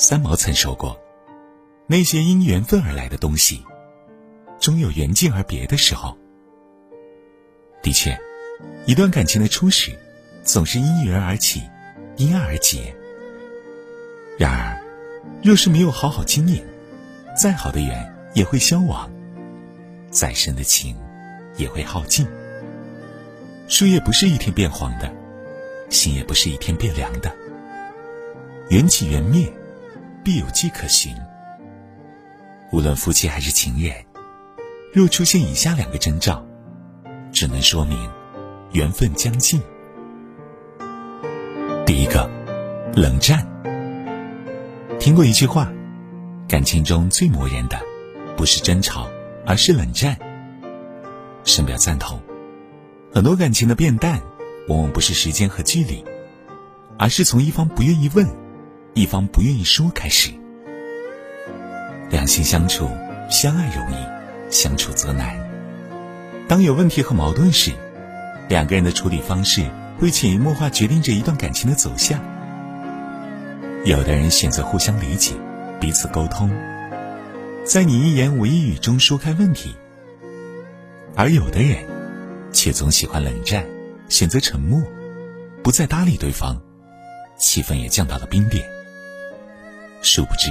三毛曾说过：“那些因缘分而来的东西，终有缘尽而别的时候。”的确，一段感情的初始，总是因缘而起，因爱而结。然而，若是没有好好经营，再好的缘也会消亡，再深的情也会耗尽。树叶不是一天变黄的，心也不是一天变凉的。缘起缘灭。必有迹可循。无论夫妻还是情人，若出现以下两个征兆，只能说明缘分将尽。第一个，冷战。听过一句话，感情中最磨人的，不是争吵，而是冷战。深表赞同。很多感情的变淡，往往不是时间和距离，而是从一方不愿意问。一方不愿意说开始，两性相处，相爱容易，相处则难。当有问题和矛盾时，两个人的处理方式会潜移默化决定着一段感情的走向。有的人选择互相理解，彼此沟通，在你一言我一语中说开问题；而有的人却总喜欢冷战，选择沉默，不再搭理对方，气氛也降到了冰点。殊不知，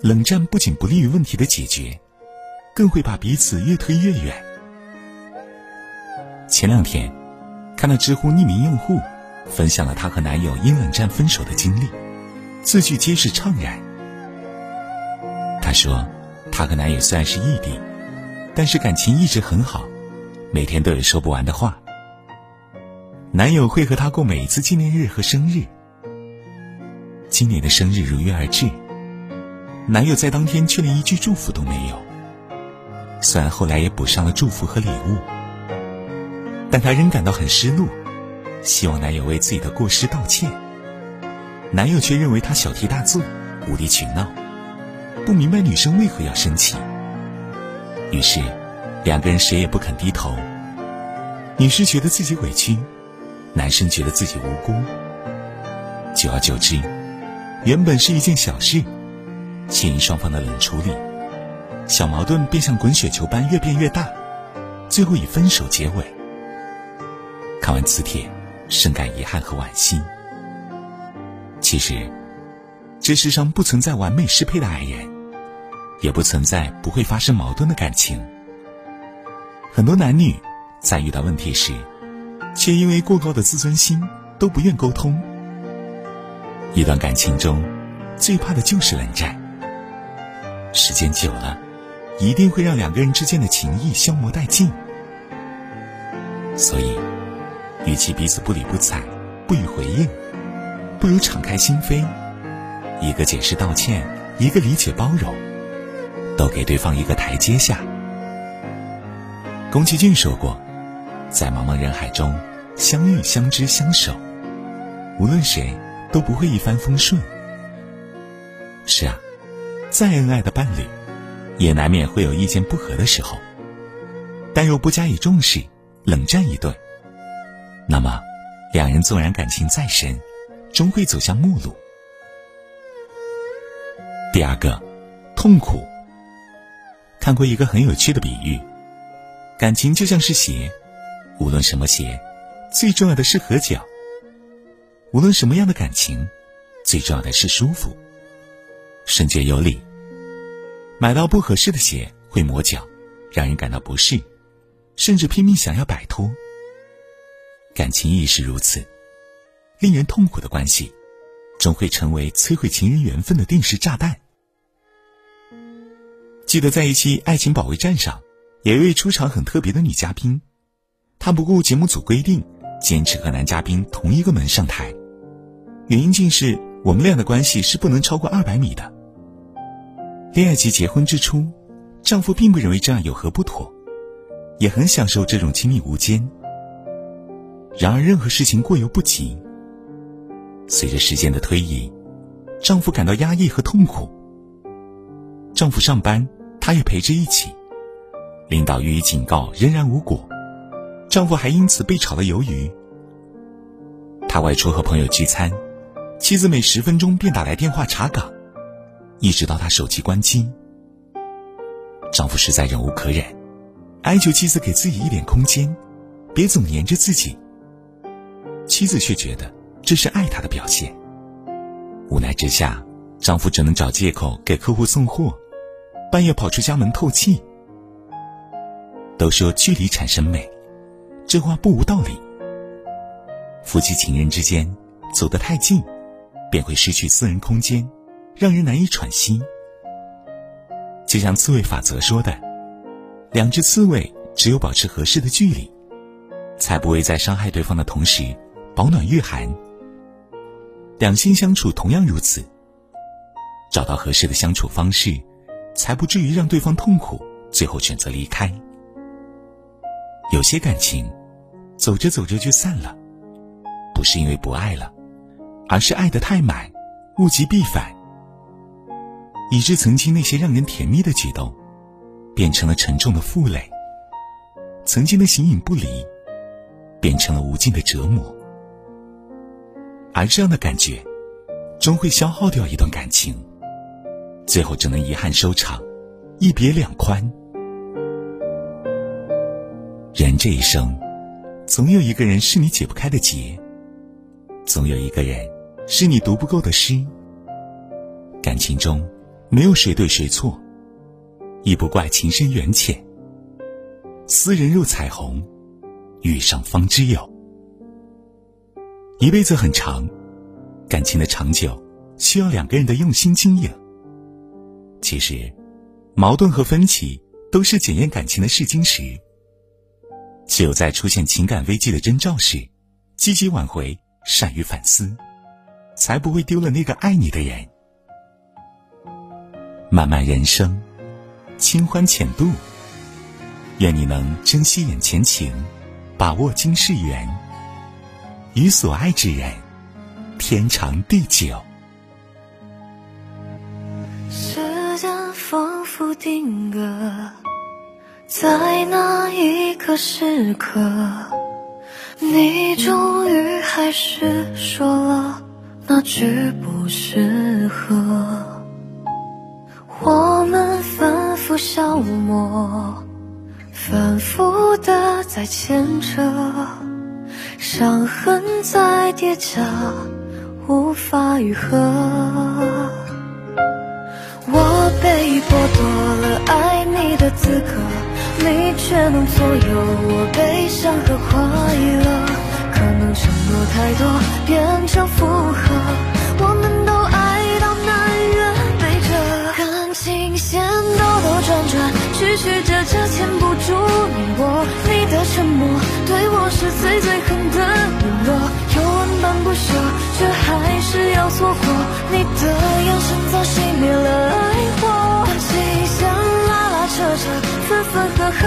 冷战不仅不利于问题的解决，更会把彼此越推越远。前两天，看到知乎匿名用户分享了她和男友因冷战分手的经历，字句皆是怅然。她说，她和男友虽然是异地，但是感情一直很好，每天都有说不完的话。男友会和她过每一次纪念日和生日。今年的生日如约而至，男友在当天却连一句祝福都没有。虽然后来也补上了祝福和礼物，但她仍感到很失落，希望男友为自己的过失道歉。男友却认为她小题大做、无理取闹，不明白女生为何要生气。于是，两个人谁也不肯低头。女生觉得自己委屈，男生觉得自己无辜。久而久之。原本是一件小事，且因双方的冷处理，小矛盾便像滚雪球般越变越大，最后以分手结尾。看完此帖，深感遗憾和惋惜。其实，这世上不存在完美适配的爱人，也不存在不会发生矛盾的感情。很多男女在遇到问题时，却因为过高的自尊心，都不愿沟通。一段感情中，最怕的就是冷战。时间久了，一定会让两个人之间的情谊消磨殆尽。所以，与其彼此不理不睬、不予回应，不如敞开心扉，一个解释道歉，一个理解包容，都给对方一个台阶下。宫崎骏说过，在茫茫人海中相遇、相知、相守，无论谁。都不会一帆风顺。是啊，再恩爱的伴侣，也难免会有意见不合的时候。但若不加以重视，冷战一顿，那么两人纵然感情再深，终会走向陌路。第二个，痛苦。看过一个很有趣的比喻，感情就像是鞋，无论什么鞋，最重要的是合脚。无论什么样的感情，最重要的是舒服。顺觉有理。买到不合适的鞋会磨脚，让人感到不适，甚至拼命想要摆脱。感情亦是如此，令人痛苦的关系，终会成为摧毁情人缘分的定时炸弹。记得在一期《爱情保卫战》上，有一位出场很特别的女嘉宾，她不顾节目组规定，坚持和男嘉宾同一个门上台。原因竟是我们俩的关系是不能超过二百米的。恋爱及结婚之初，丈夫并不认为这样有何不妥，也很享受这种亲密无间。然而，任何事情过犹不及。随着时间的推移，丈夫感到压抑和痛苦。丈夫上班，她也陪着一起。领导予以警告，仍然无果，丈夫还因此被炒了鱿鱼。他外出和朋友聚餐。妻子每十分钟便打来电话查岗，一直到她手机关机。丈夫实在忍无可忍，哀求妻子给自己一点空间，别总黏着自己。妻子却觉得这是爱他的表现。无奈之下，丈夫只能找借口给客户送货，半夜跑出家门透气。都说距离产生美，这话不无道理。夫妻情人之间走得太近，便会失去私人空间，让人难以喘息。就像刺猬法则说的，两只刺猬只有保持合适的距离，才不会在伤害对方的同时保暖御寒。两心相处同样如此，找到合适的相处方式，才不至于让对方痛苦，最后选择离开。有些感情，走着走着就散了。不是因为不爱了，而是爱得太满，物极必反，以致曾经那些让人甜蜜的举动，变成了沉重的负累；曾经的形影不离，变成了无尽的折磨。而这样的感觉，终会消耗掉一段感情，最后只能遗憾收场，一别两宽。人这一生，总有一个人是你解不开的结。总有一个人，是你读不够的诗。感情中，没有谁对谁错，亦不怪情深缘浅。斯人若彩虹，遇上方知有。一辈子很长，感情的长久需要两个人的用心经营。其实，矛盾和分歧都是检验感情的试金石。只有在出现情感危机的征兆时，积极挽回。善于反思，才不会丢了那个爱你的人。漫漫人生，清欢浅度。愿你能珍惜眼前情，把握今世缘，与所爱之人天长地久。时间仿佛定格在那一个时刻。你终于还是说了那句不适合，我们反复消磨，反复的在牵扯，伤痕在叠加，无法愈合。我被剥夺了爱你的资格。你却能左右我悲伤和快乐，太多变成负荷，我们都爱到南辕北辙，感情线兜兜转转，曲曲折折牵不住你我，你的沉默对我是最最狠的冷落，有万般不舍，却还是要错过，你的眼神早熄灭了爱火，感情线拉拉扯扯。分分合合，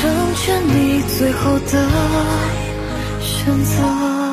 成全你最后的选择。